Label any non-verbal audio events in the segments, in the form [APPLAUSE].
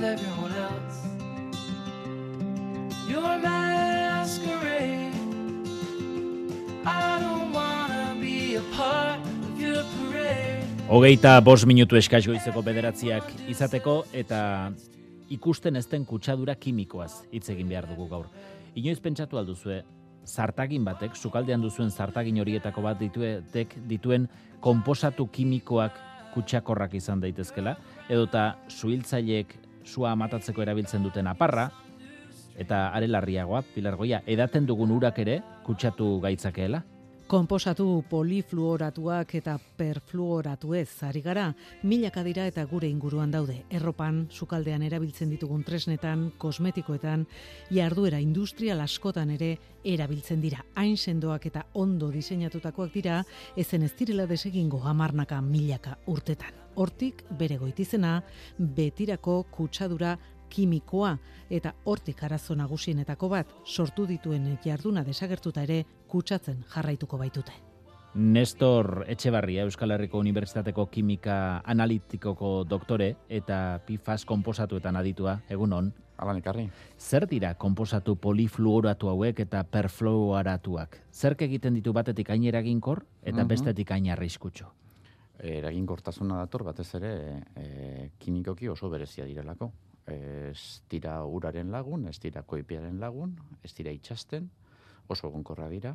with everyone else. Your masquerade. I don't wanna be a part of your parade. Hogeita bost minutu eskaz goizeko bederatziak izateko eta ikusten ezten kutsadura kimikoaz hitz egin behar dugu gaur. Inoiz pentsatu alduzue, zartagin batek, sukaldean duzuen zartagin horietako bat dituetek dituen konposatu kimikoak kutsakorrak izan daitezkela, edota suhiltzaileek sua matatzeko erabiltzen duten aparra, eta are larriagoa, pilargoia, edaten dugun urak ere kutsatu gaitzakeela? Konposatu polifluoratuak eta perfluoratu ez, ari gara, milaka dira eta gure inguruan daude. Erropan, sukaldean erabiltzen ditugun tresnetan, kosmetikoetan, jarduera industrial askotan ere erabiltzen dira. Hain sendoak eta ondo diseinatutakoak dira, ezen ez direla desegingo hamarnaka milaka urtetan. Hortik bere goitizena, betirako kutsadura kimikoa eta hortik arazo nagusienetako bat sortu dituen jarduna desagertuta ere kutsatzen jarraituko baitute. Nestor Etxebarria Euskal Herriko Unibertsitateko Kimika Analitikoko doktore eta PFAS konposatuetan aditua, egun on. Alan ekarri. Zer dira konposatu polifluoratu hauek eta perfluoratuak? Zerk egiten ditu batetik hain eraginkor eta Mhm. bestetik hain arriskutsu? Eraginkortasuna dator batez ere e, kimikoki oso berezia direlako. Ez dira uraren lagun, ez dira koipiaren lagun, ez dira itxasten, oso egonkorra dira.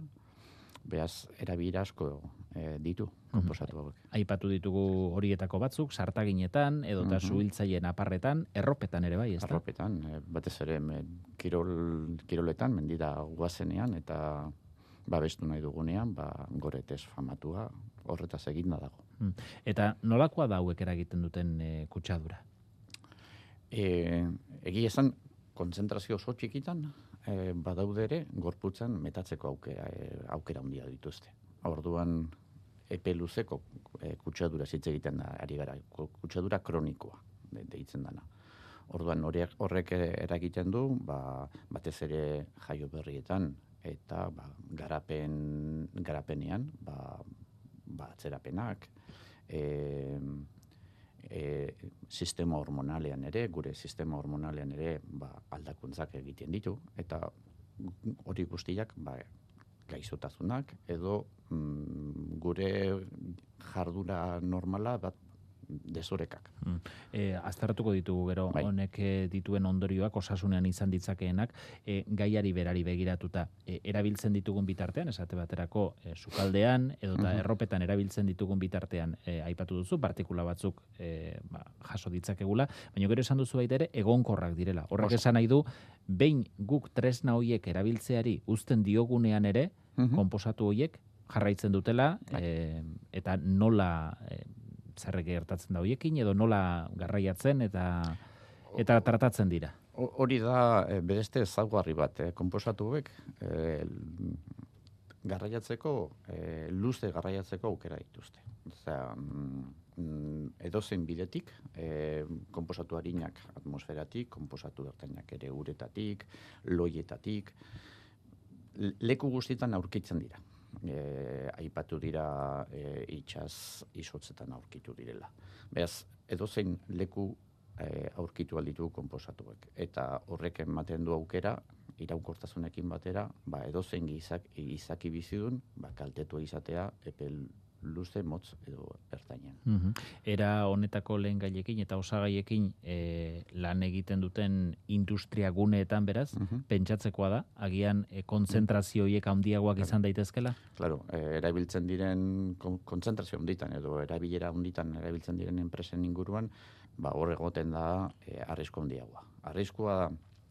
Beaz, erabira asko e, ditu, konposatu hauek. Aipatu ditugu horietako batzuk, sartaginetan, edota Mhm. suhiltzaileen aparretan, erropetan ere bai, ezta? Arropetan, e, batez ere me, kirol, kiroletan, mendira guazenean, eta babestu nahi dugunean, ba, goretez famatua horretaz eginda dago. Eta nolakoa da hauek eragiten duten e, kutsadura? E, egia esan, konzentrazio oso txikitan, e, badaude ere, gorputzan metatzeko aukera, e, aukera handia dituzte. Orduan, epe luzeko e, kutsadura hitz egiten da, ari gara, ku- kutsadura kronikoa, de, deitzen dana. Orduan, horrek eragiten du, ba, batez ere jaio berrietan, eta ba, garapen, garapenean, ba, ba, atzerapenak, e, e, sistema hormonalean ere, gure sistema hormonalean ere ba, aldakuntzak egiten ditu, eta hori guztiak ba, gaixotasunak edo mm, gure jardura normala bat desorekak. E, aztertuko ditugu gero Bai. honek e, dituen ondorioak osasunean izan ditzakeenak e, gaiari berari begiratuta e, erabiltzen ditugun bitartean esate baterako e, sukaldean edota Mhm. erropetan erabiltzen ditugun bitartean e, aipatu duzu partikula batzuk e, ba, jaso ditzakegula baina gero esan duzu baita ere egonkorrak direla horrek Oso. esan nahi du behin guk tresna hoiek erabiltzeari uzten diogunean ere Mhm. konposatu hoiek jarraitzen dutela Bai. e, eta nola e, zer gertatzen da hoiekin edo nola garraiatzen eta eta tratatzen dira. Ho- Hori da e, bereste ezaugarri bat, eh, konposatu hauek e, garraiatzeko, e, luze garraiatzeko aukera dituzte. Osea, mm, edozein bidetik, e, konposatu harinak atmosferatik, konposatu ertainak ere uretatik, loietatik, leku guztietan aurkitzen dira. E, aipatu dira e, itxaz isotzetan aurkitu direla. Beraz, edozein leku e, aurkitu alditu konposatuek. Eta horrek ematen du aukera, iraunkortasunekin batera, ba, edozein gizak, izaki bizidun, ba, kaltetua izatea epe luze motz edo ertainean. Mhm. Era honetako lehen gaiekin eta osagaiekin e, lan egiten duten industria guneetan beraz, Mhm. pentsatzekoa da, agian e, kontzentrazio horiek handiagoak izan daitezkela? Claro, eh, erabiltzen diren kon- kontzentrazio honditan edo erabilera honditan erabiltzen diren enpresen inguruan, ba hor egoten da eh, arrisku handiagoa. Arriskua da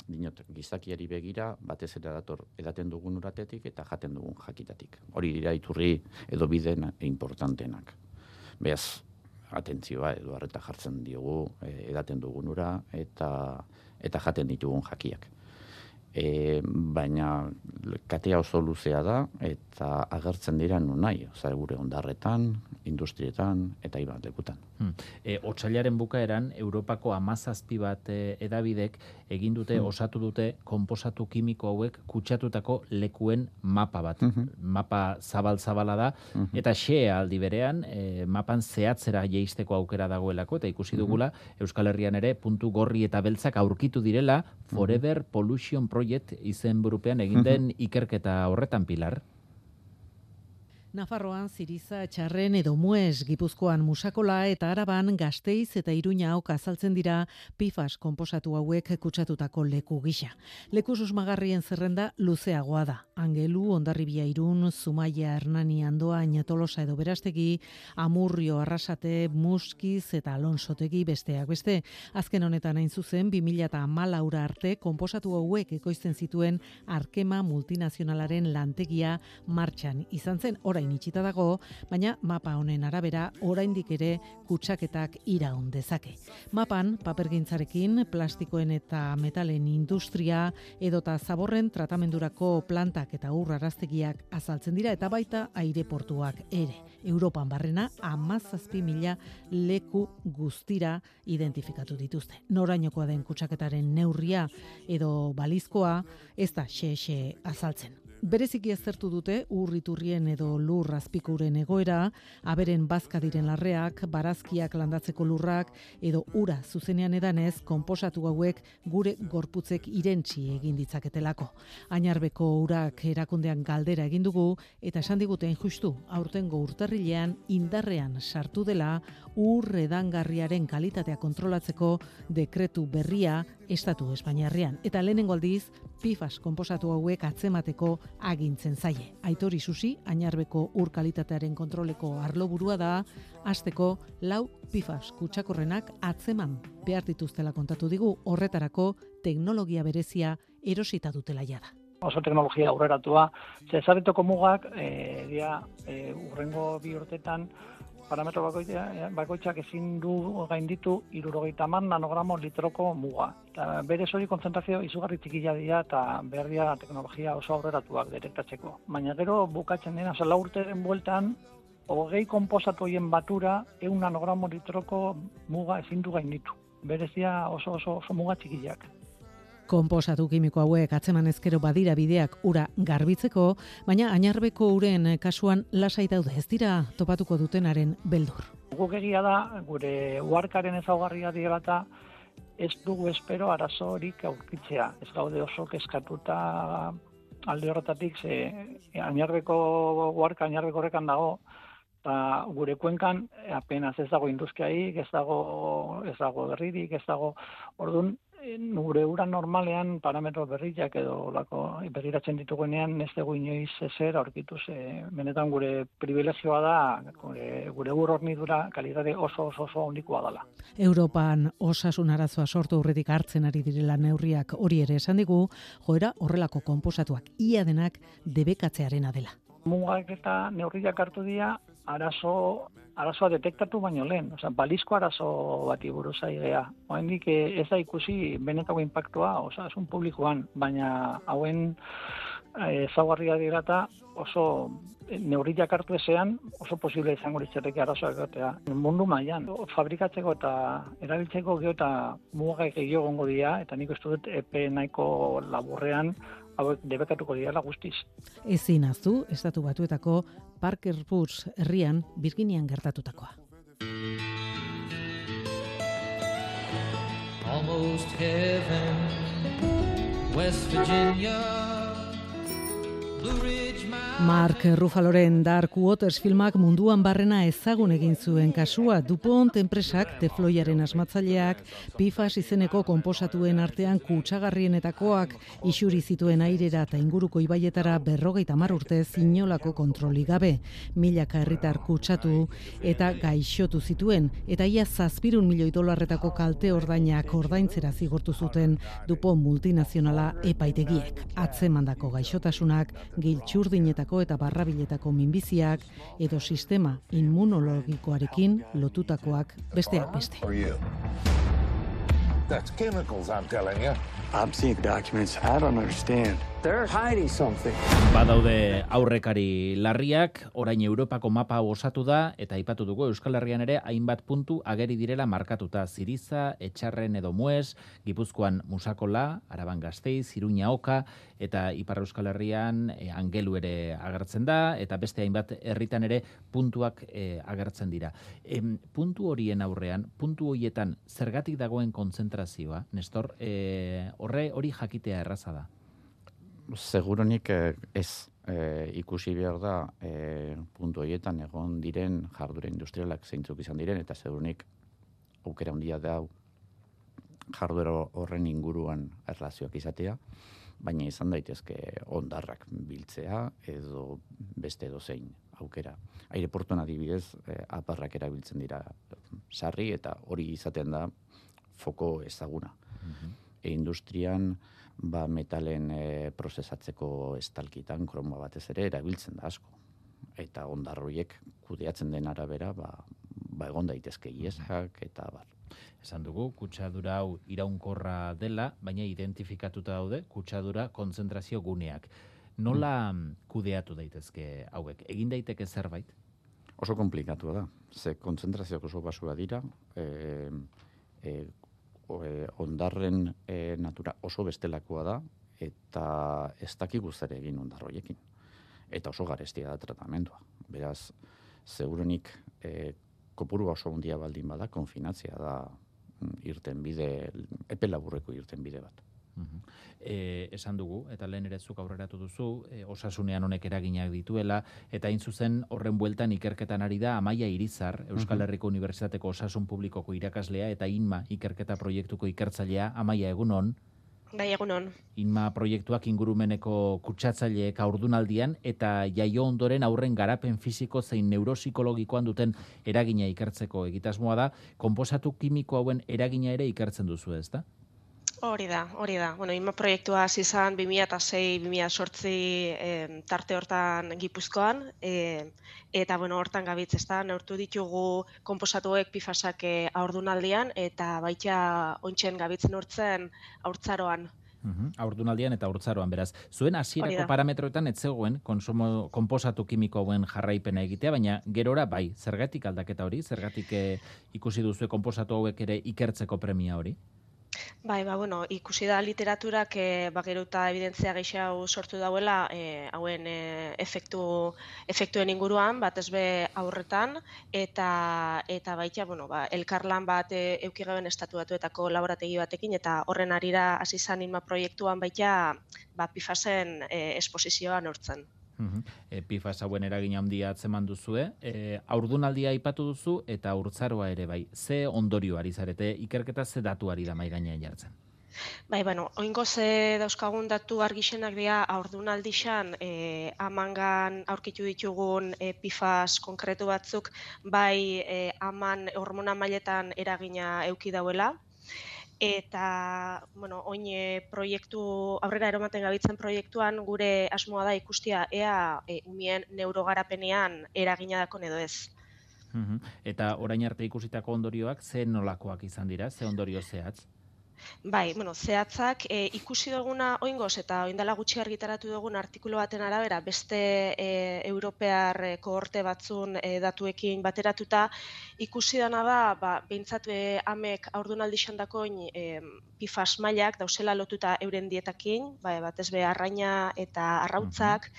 dinot gizakiari begira batez ere dator edaten dugun uratetik eta jaten dugun jakitatik. Hori dira iturri edo biden importantenak. Beaz, atentzioa edo harreta jartzen diogu eh, edaten dugun ura eta eta jaten ditugun jakiak. E, baina katea oso luzea da eta agertzen dira nun nahi, gure ondarretan, industrietan eta ibat lekutan. Hmm. E, otsailaren bukaeran, Europako amazazpi bat e, edabidek egin dute, Hmm. osatu dute, konposatu kimiko hauek kutsatutako lekuen mapa bat. Mhm. Mapa zabal-zabala da, Mhm. eta xea aldi berean, e, mapan zehatzera jeisteko aukera dagoelako, eta ikusi dugula, Euskal Herrian ere, puntu gorri eta beltzak aurkitu direla, Forever Pollution Project izen burupean egin den ikerketa horretan pilar. Nafarroan, Ziriza, Txarren edo Mues, Gipuzkoan Musakola eta Araban Gasteiz eta Iruña ok azaltzen dira PFAS konposatu hauek kutsatutako leku gisa. Leku susmagarrien zerrenda luzeagoa da. Angelu, Ondarribia Irun, Zumaia, Hernani, Andoa, Tolosa edo Berastegi, Amurrio, Arrasate, Muskiz eta Alonsotegi besteak beste. Azken honetan hain zuzen 2014 arte konposatu hauek ekoizten zituen Arkema multinazionalaren lantegia martxan izan zen orain itxita dago, baina mapa honen arabera oraindik ere kutsaketak iraun dezake. Mapan papergintzarekin plastikoen eta metalen industria edota zaborren tratamendurako plantak eta urraraztegiak azaltzen dira eta baita aireportuak ere. Europan barrena amazazpi mila leku guztira identifikatu dituzte. Norainokoa den kutsaketaren neurria edo balizkoa ez da xe azaltzen. Bereziki aztertu dute urriturrien edo lur azpikuren egoera, aberen bazka diren larreak, barazkiak landatzeko lurrak edo ura zuzenean edanez konposatu hauek gure gorputzek irentzi egin ditzaketelako. Ainarbeko urak erakundean galdera egin dugu eta esan diguten justu aurtengo urtarrilean indarrean sartu dela ur edangarriaren kalitatea kontrolatzeko dekretu berria estatu Espainiarrean eta lehenengo aldiz PFAS konposatu hauek atzemateko agintzen zaie. Aitori Susi, Ainarbeko ur kalitatearen kontroleko arloburua da, hasteko lau PFAS kutsakorrenak atzeman behar dituztela kontatu digu horretarako teknologia berezia erosita dutela jada oso teknologia aurreratua. Ze ezabetoko mugak, e, dia, e, urrengo bi urtetan, parametro bakoitza, bakoitzak ezin du gainditu irurogeita man nanogramo litroko muga. Eta bere hori konzentrazio izugarri txikila dira eta behar dira teknologia oso aurreratuak detektatzeko. Baina gero bukatzen dena, zela urteren bueltan, hogei konposatu hoien batura, eun nanogramo litroko muga ezin du gainditu. Berezia oso, oso, oso muga txikiak. Konposatu kimiko hauek atzeman ezkero badira bideak ura garbitzeko, baina ainarbeko uren kasuan lasai daude ez dira topatuko dutenaren beldur. Guk egia da, gure uarkaren ezaugarria dira eta ez dugu espero arazo horik aurkitzea. Ez gaude oso keskatuta alde horretatik, ze ainarbeko uarka ainarbeko horrekan dago, eta gure kuenkan apenas ez dago industriaik, ez dago, ez dago berririk, ez dago, orduan, gure ura normalean parametro berriak edo lako berriratzen ditugunean ez dugu inoiz ezer aurkitu ze benetan gure privilegioa da gure, gure ur hornidura kalitate oso oso oso handikoa dela. Europan osasun arazoa sortu aurretik hartzen ari direla neurriak hori ere esan digu, joera horrelako konposatuak ia denak debekatzearena dela. Mugak eta neurriak hartu dira arazo arazoa detektatu baino lehen, osea, balizko arazo bati buruz aigea. Oraindik ez da ikusi benetako inpaktua osasun publikoan, baina hauen ezaugarria dira eta oso neurriak hartu ezean oso posible izango litzateke arazoak egotea. Mundu mailan fabrikatzeko eta erabiltzeko gero eta mugak gehiago gongo dira eta nik uste dut epe nahiko laburrean hauek debekatuko dira guztiz. Ezin aztu, estatu batuetako Parker Woods herrian Virginian gertatutakoa. Almost heaven, West Virginia. Mark Ruffaloren Dark Waters filmak munduan barrena ezagun egin zuen kasua DuPont enpresak tefloiaren asmatzaileak PFAS izeneko konposatuen artean kutsagarrienetakoak isuri zituen airera eta inguruko ibaietara berrogeita mar urte zinolako kontroli gabe. Milaka herritar kutsatu eta gaixotu zituen eta ia zazpirun milioi dolarretako kalte ordainak ordaintzera zigortu zuten DuPont multinazionala epaitegiek. Atzemandako gaixotasunak giltxurdinetako eta barrabiletako minbiziak edo sistema immunologikoarekin lotutakoak besteak beste. That's chemicals, I'm telling you. I'm seeing documents I don't understand. They're something. Badaude aurrekari larriak, orain Europako mapa osatu da, eta aipatu dugu Euskal Herrian ere hainbat puntu ageri direla markatuta. Ziriza, Etxarren edo Mues, Gipuzkoan Musakola, Araban Gasteiz, Iruña Oka, eta Ipar Euskal Herrian e, Angelu ere agertzen da, eta beste hainbat herritan ere puntuak e, agertzen dira. Em, puntu horien aurrean, puntu horietan zergatik dagoen kontzentrazioa, Nestor, e, horre hori jakitea erraza da. Seguronik eh, ez eh, ikusi behar da eh, puntu horietan egon diren jardura industrialak zeintzuk izan diren, eta seguronik aukera handia da hau jarduera horren inguruan erlazioak izatea, baina izan daitezke ondarrak biltzea edo beste edo zein aukera. Aireportuan adibidez, eh, aparrak erabiltzen dira sarri eta hori izaten da foko ezaguna. E, industrian ba, metalen e, prozesatzeko estalkitan, kromoa batez ere, erabiltzen da asko. Eta ondarroiek kudeatzen den arabera, ba, ba egon daitezke iesak eta bar. Esan dugu, kutsadura hau iraunkorra dela, baina identifikatuta daude kutsadura kontzentrazio guneak. Nola kudeatu daitezke hauek? Egin daiteke zerbait? Oso komplikatua da. Ze kontzentrazioak oso basua dira, e, e, e, ondarren e, natura oso bestelakoa da, eta ez dakigu zer egin ondarroiekin. Eta oso garestia da tratamendua. Beraz, segurunik e, kopuru oso handia baldin bada, konfinatzia da mm, irten bide, epe laburreko irten bide bat. E, esan dugu, eta lehen ere zuk aurreratu duzu, e, osasunean honek eraginak dituela, eta hain zuzen horren bueltan ikerketan ari da Amaia Irizar, Euskal Herriko Unibertsitateko Osasun Publikoko irakaslea, eta INMA ikerketa proiektuko ikertzailea, Amaia egunon, Bai, egunon. INMA proiektuak ingurumeneko kutsatzaileek aurdunaldian eta jaio ondoren aurren garapen fisiko zein neuropsikologikoan duten eragina ikertzeko egitasmoa da, konposatu kimiko hauen eragina ere ikertzen duzu ez da? Hori da, hori da. Bueno, inma proiektua hasi izan 2006-2008 eh, tarte hortan Gipuzkoan, eh, eta bueno, hortan gabitz, ez da, neurtu ditugu konposatuek pifasak aurdunaldian, eta baita ontsen gabitzen urtzen aurtzaroan. Uhum, Aurdunaldian eta urtzaroan beraz. Zuen hasierako parametroetan ez zegoen konsumo konposatu kimiko hauen jarraipena egitea, baina gerora bai, zergatik aldaketa hori, zergatik eh, ikusi duzu konposatu hauek ere ikertzeko premia hori? Bai, ba, bueno, ikusi da literaturak e, bageruta evidentzia gehiago sortu dauela e, hauen e, efektu, efektuen inguruan, batez be aurretan, eta eta baita, bueno, ba, elkarlan bat e, eukigaben estatu batuetako laborategi batekin, eta horren arira hasi izan inma proiektuan baita ba, pifasen e, esposizioa nortzen. Mhm. E, PFAS hauen eragina handia atzeman duzue, e, aurdunaldia aipatu duzu eta urtzaroa ere bai. Ze ondorio ari zarete, ikerketa ze datuari da mai gainean jartzen? Bai, bueno, oingo ze dauzkagun datu argixenak dira aurdunaldixan e, amangan aurkitu ditugun e, pifas konkretu batzuk bai e, aman hormona mailetan eragina euki dauela eta bueno, oin proiektu aurrera eromaten gabitzen proiektuan gure asmoa da ikustia ea e, umien neurogarapenean eragina dakon edo ez. Eta orain arte ikusitako ondorioak ze nolakoak izan dira, ze ondorio zehatz? Bai, bueno, zehatzak e, ikusi duguna oingoz eta oindala gutxi argitaratu dugun artikulu baten arabera beste e, europear e, kohorte batzun e, datuekin bateratuta ikusi dana da, ba, behintzat e, amek aurdunaldi xandakoin e, pifas mailak dauzela lotuta euren dietakin, bai, batez be arraina eta arrautzak,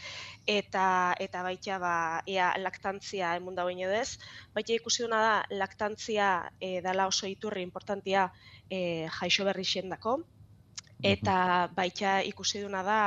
eta eta baita ba ea laktantzia emun dagoen edez, baita ikusi duna da laktantzia e, dala oso iturri importantia e, jaixo berri xendako, eta baita ikusi duna da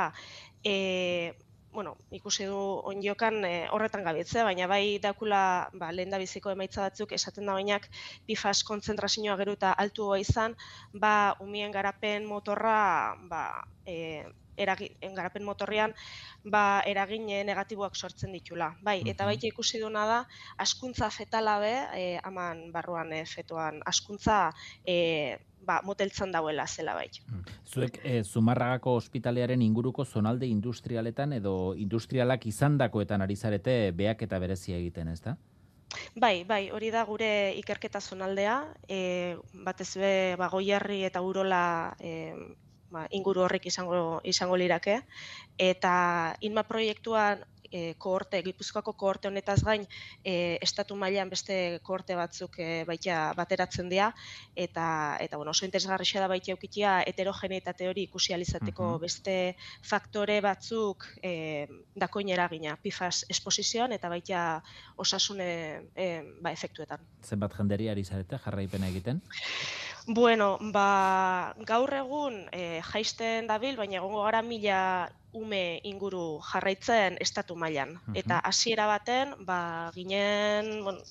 e, bueno, ikusi du onjokan e, horretan gabitzea, baina bai dakula ba, lehen biziko emaitza batzuk esaten da bainak pifas kontzentrazioa gero eta altua izan, ba, umien garapen motorra ba, e, eragi, garapen motorrean ba, eragin negatiboak sortzen ditula. Bai, eta baita ikusi duna da, askuntza fetala be, e, aman barruan e, fetuan, askuntza e, ba, moteltzan dauela zela bai. Zuek e, Zumarragako ospitalearen inguruko zonalde industrialetan edo industrialak izandakoetan ari zarete beak eta berezia egiten, ez da? Bai, bai, hori da gure ikerketa zonaldea, e, batez be, ba, goiarri eta urola e, ba, inguru horrek izango, izango lirake, eta inma proiektuan e, kohorte, Gipuzkoako kohorte honetaz gain, e, estatu mailan beste kohorte batzuk e, baita bateratzen dira eta eta bueno, oso interesgarria da baita eukitia heterogeneitate hori ikusi alizateko Mhm. beste faktore batzuk e, dakoin eragina PFAS esposizioan eta baita osasune e, ba, efektuetan. Zenbat jenderi ari zarete jarraipena egiten? Bueno, ba, gaur egun e, jaisten dabil, baina egongo gara mila ume inguru jarraitzen estatu mailan. Mhm. Eta hasiera baten, ba, ginen, bueno,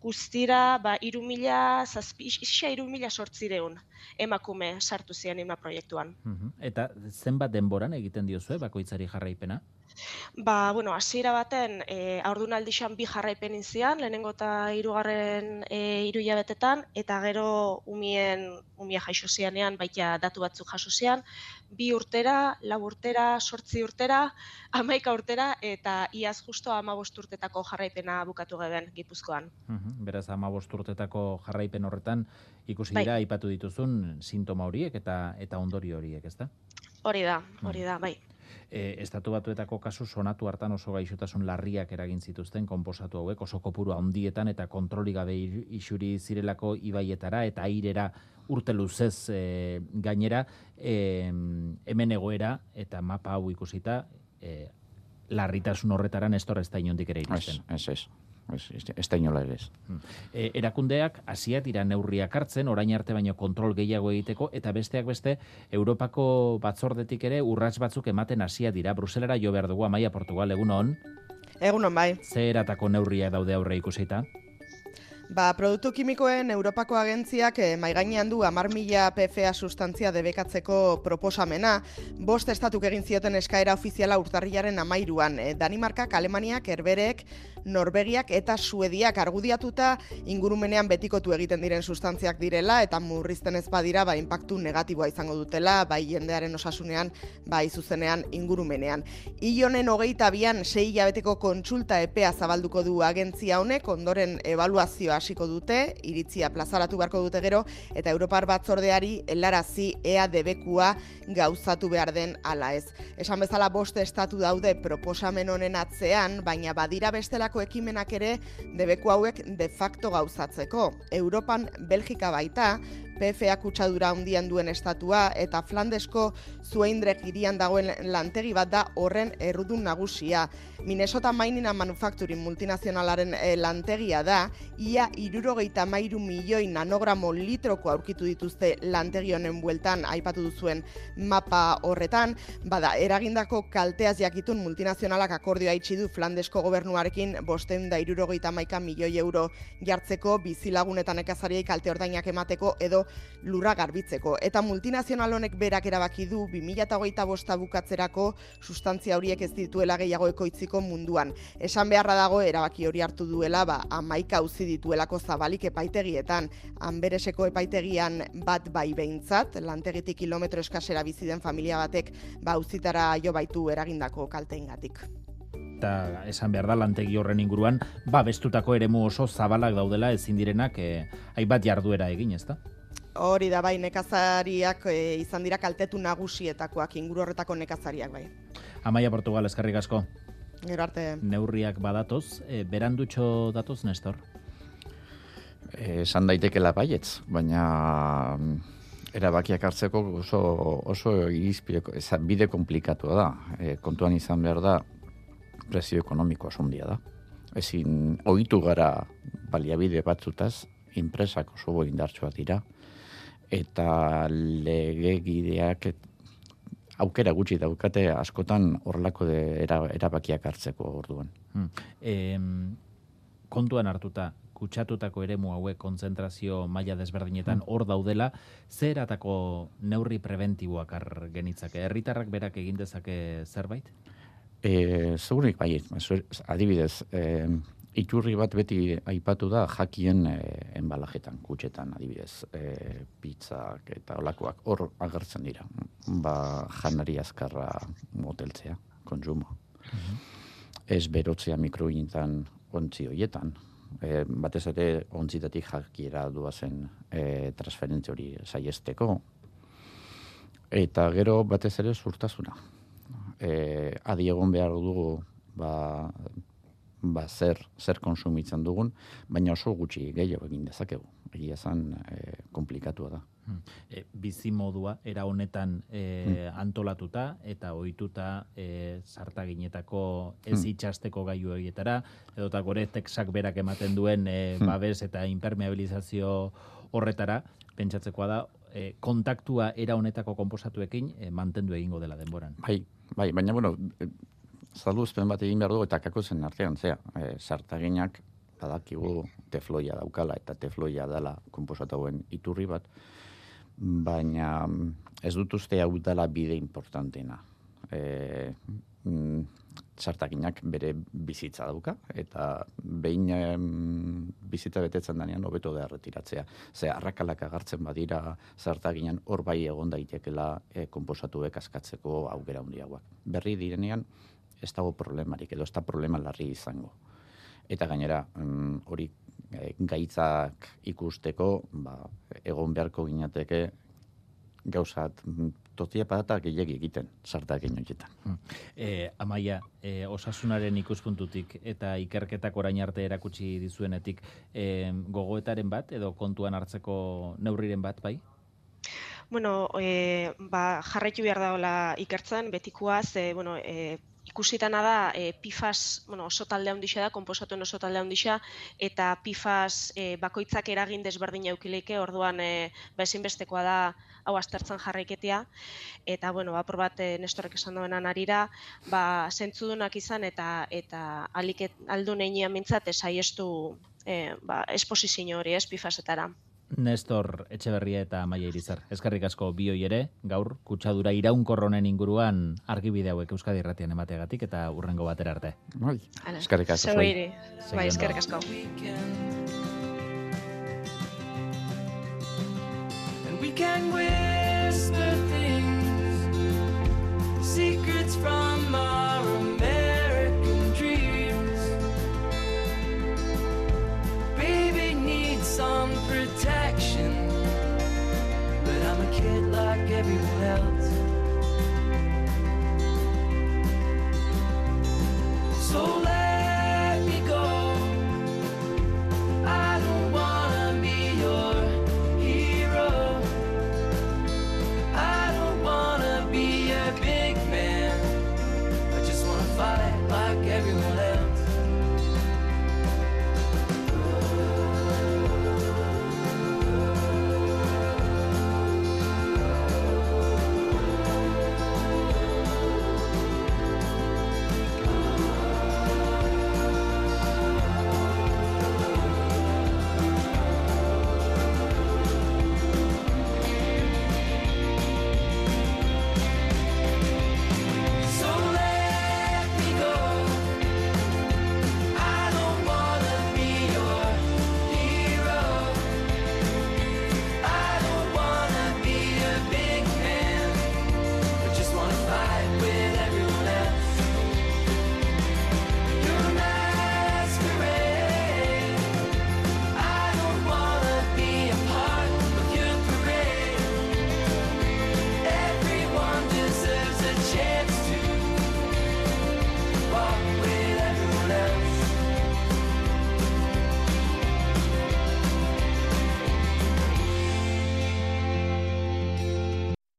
guztira, ba, iru mila, zazpi, isa iru mila sortzireun emakume sartu ziren ima proiektuan. Mhm. Eta zenbat denboran egiten diozue bakoitzari jarraipena? Ba, bueno, hasiera baten, e, aurdunaldixan bi jarraipen inzian, lehenengo eta hirugarren e, hiru hilabetetan, eta gero umien, umia jaixo zianean, baita datu batzuk jaso zian, bi urtera, lau urtera, sortzi urtera, [LAUGHS] hamaika urtera, eta iaz justo hamabost urtetako jarraipena bukatu geben Gipuzkoan. Mhm. Beraz, ama urtetako jarraipen horretan ikusi Bai. dira aipatu dituzun sintoma horiek eta eta ondorio horiek, ezta? Hori da, hori da, bai. E, estatu batuetako kasu sonatu hartan oso gaixotasun larriak eragin zituzten konposatu hauek oso kopuru handietan eta kontroli gabe isuri zirelako ibaietara eta airera urte luzez e, gainera e, hemen egoera eta mapa hau ikusita e, larritasun horretara Nestor ez da inondik ere iristen. ez, ez. Ez, ez, ez da inola ere ez. E, erakundeak hasiak dira neurriak hartzen, orain arte baino kontrol gehiago egiteko, eta besteak beste, Europako batzordetik ere urrats batzuk ematen hasia dira. Bruselera jo behar dugu, Amaia Portugal, egun hon, Egunon bai. ze eratako neurriak daude aurre ikusita? Ba, produktu kimikoen Europako agentziak eh, mai gainean du 10.000 PFA sustantzia debekatzeko proposamena, bost estatuk egin zioten eskaera ofiziala urtarrilaren amairuan. Eh, Danimarkak, Alemaniak, Herberek, Norvegiak eta Suediak argudiatuta ingurumenean betikotu egiten diren sustantziak direla eta murrizten ez badira ba inpaktu negatiboa izango dutela bai jendearen osasunean bai zuzenean ingurumenean. Ionen hogeita bian sei hilabeteko kontsulta epea zabalduko du agentzia honek, ondoren ebaluazioa hasiko dute, iritzia plazaratu beharko dute gero, eta Europar batzordeari helarazi ea debekua gauzatu behar den ala ez. Esan bezala boste estatu daude proposamen honen atzean, baina badira bestelako ekimenak ere debeku hauek de facto gauzatzeko. Europan Belgika baita, PFA kutsadura handian duen estatua eta Flandesko Zueindrek hirian dagoen lantegi bat da horren errudun nagusia. Minnesota Mining and Manufacturing multinazionalaren eh, lantegia da, ia irurogeita mairu milioi nanogramo litroko aurkitu dituzte lantegi honen bueltan aipatu duzuen mapa horretan, bada, eragindako kalteaz jakitun multinazionalak akordioa itxi du Flandesko gobernuarekin bosten da irurogeita maika milioi euro jartzeko bizilagunetan ekazariei kalte ordainak emateko edo lurra garbitzeko. Eta multinazional honek berak erabaki du 2008 bosta bukatzerako sustantzia horiek ez dituela gehiago ekoitziko munduan. Esan beharra dago erabaki hori hartu duela, ba, amaika uzi dituelako zabalik epaitegietan. Hanbereseko epaitegian bat bai behintzat, lantegitik kilometro eskasera bizi den familia batek ba uzitara jo baitu eragindako kalteingatik. Eta esan behar da lantegi horren inguruan, babestutako eremu oso zabalak daudela ezin direnak e, hainbat jarduera egin, ezta? Hori da bai nekazariak e, izan dira kaltetu nagusietakoak inguru horretako nekazariak bai. Amaia Portugal, eskarrik asko. Gero arte. Neurriak badatoz, e, berandutxo datoz, Nestor? Esan daitekela baietz, baina mm, erabakiak hartzeko oso, oso irizpide, eza, bide komplikatua da. E, kontuan izan behar da, prezio ekonomiko asondia da. Ezin, ohitu gara baliabide batzutaz, enpresak oso indartsuak dira, eta legegideak aukera gutxi daukate askotan horrelako erabakiak hartzeko orduan. Hmm. Em, kontuan hartuta, kutsatutako eremu hauek kontzentrazio maila desberdinetan hor daudela, zer eratako neurri preventiboak har genitzake? Herritarrak berak egin dezake zerbait? E, Segurik bai, adibidez, e, iturri bat beti aipatu da jakien e, enbalajetan, kutxetan adibidez, e, pizzak eta olakoak hor agertzen dira. Ba, janari azkarra moteltzea, kontsumo. Ez berotzea mikroinetan ontzi hoietan, e, batez ere ontzitatik jakiera duazen e, transferentzia hori saiesteko. Eta gero batez ere zurtasuna. E, adi egon behar dugu ba, ba zer, zer konsumitzen dugun, baina oso gutxi gehiago egin dezakegu. Egia zan e, komplikatua da. E, bizi modua era honetan e, antolatuta eta ohituta e, sartaginetako ez Hmm. itxasteko gailu egietara edo ta gore texak berak ematen duen e, Hmm. babes eta impermeabilizazio horretara pentsatzekoa da e, kontaktua era honetako konposatuekin e, mantendu egingo dela denboran. Bai, bai, baina bueno, saluzpen bat egin behar dugu eta kakozen artean, zea, e, sartaginak badakigu tefloia daukala eta tefloia dela konposatauen iturri bat, baina mm, ez dut uste hau dela bide importantena. E, mm, sartaginak bere bizitza dauka, eta behin em, bizitza betetzen danean hobeto da erretiratzea. Ze arrakalak agartzen badira sartaginan hor bai egon daitekela e, konposatuek askatzeko aukera handiagoak. Berri direnean ez dago problemarik edo ez da problema larri izango. Eta gainera, mm, hori e, gaitzak ikusteko, ba, egon beharko ginateke gauzat mm, totia patata gehiagi egiten sartakin horietan. E, amaia, e, osasunaren ikuspuntutik eta ikerketak orain arte erakutsi dizuenetik e, gogoetaren bat edo kontuan hartzeko neurriren bat, bai? Bueno, e, ba, jarraitu behar dagoela ikertzen, betikoaz, e, bueno, e, ikusitana da e, PFAS, bueno, oso talde handixa da, konposatuen oso talde handixa, eta PFAS e, bakoitzak eragin desberdina eukileike, orduan e, ba, ezinbestekoa da hau aztertzen jarraiketea, eta, bueno, apur bat e, Nestorek esan duenan arira, ba, zentzudunak izan, eta eta alik aldu neinean mintzat, esaiestu e, ba, esposizio hori, ez, PFASetara. Nestor Etxeberria eta Maia Irizar. Eskarrik asko bioi ere, gaur kutsadura iraunkor honen inguruan argibide hauek Euskadi Irratian emateagatik eta urrengo batera arte. Bai, eskerrik asko. Bai, eskerrik asko. We can whisper